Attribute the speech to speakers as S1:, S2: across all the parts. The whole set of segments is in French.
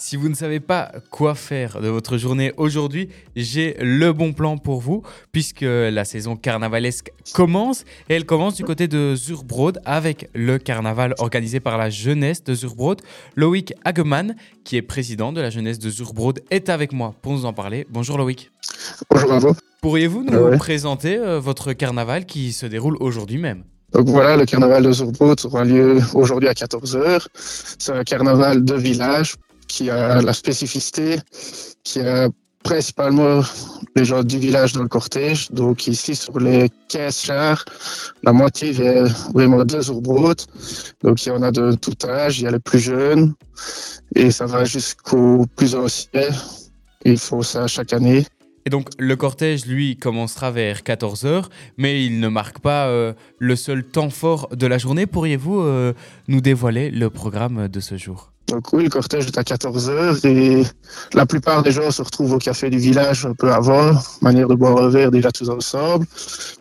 S1: Si vous ne savez pas quoi faire de votre journée aujourd'hui, j'ai le bon plan pour vous, puisque la saison carnavalesque commence, et elle commence du côté de Zurbrod avec le carnaval organisé par la jeunesse de Zurbrod. Loïc Hageman, qui est président de la jeunesse de Zurbrod, est avec moi pour nous en parler. Bonjour Loïc.
S2: Bonjour à vous.
S1: Pourriez-vous nous
S2: Ouais.
S1: présenter euh, votre carnaval qui se déroule aujourd'hui même?
S2: Donc voilà, le carnaval de Zurbrot aura lieu aujourd'hui à 14h. C'est un carnaval de village qui a la spécificité, qui a principalement les gens du village dans le cortège. Donc ici, sur les 15 chars, la moitié vient vraiment de Zurbrot. Donc il y en a de tout âge, il y a les plus jeunes et ça va jusqu'aux plus anciens. Il faut ça chaque année.
S1: Et donc le cortège, lui, commencera vers 14h, mais il ne marque pas euh, le seul temps fort de la journée. Pourriez-vous euh, nous dévoiler le programme de ce jour?
S2: Donc oui, le cortège est à 14h et la plupart des gens se retrouvent au café du village un peu avant, manière de boire un verre déjà tous ensemble.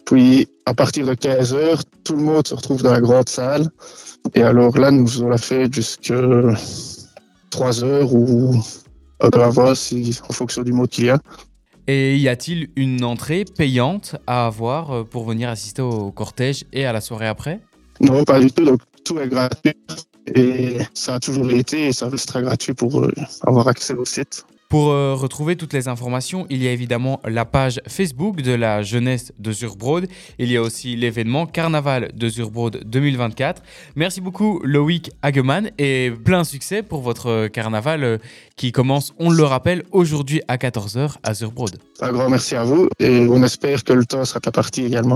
S2: Puis à partir de 15h, tout le monde se retrouve dans la grande salle. Et alors là, nous faisons la fête jusqu'à 3h ou un peu avant, si, en fonction du mot qu'il y a.
S1: Et y a-t-il une entrée payante à avoir euh, pour venir assister au cortège et à la soirée après?
S2: Non, pas du tout. Donc tout est gratuit. Et ça a toujours été et ça restera gratuit pour euh, avoir accès au site.
S1: Pour euh, retrouver toutes les informations, il y a évidemment la page Facebook de la jeunesse de Zurbrod. Il y a aussi l'événement Carnaval de Zurbrod 2024. Merci beaucoup Loïc Hageman et plein succès pour votre carnaval euh, qui commence, on le rappelle, aujourd'hui à 14h à Zurbrod.
S2: Un grand merci à vous et on espère que le temps sera la partie également.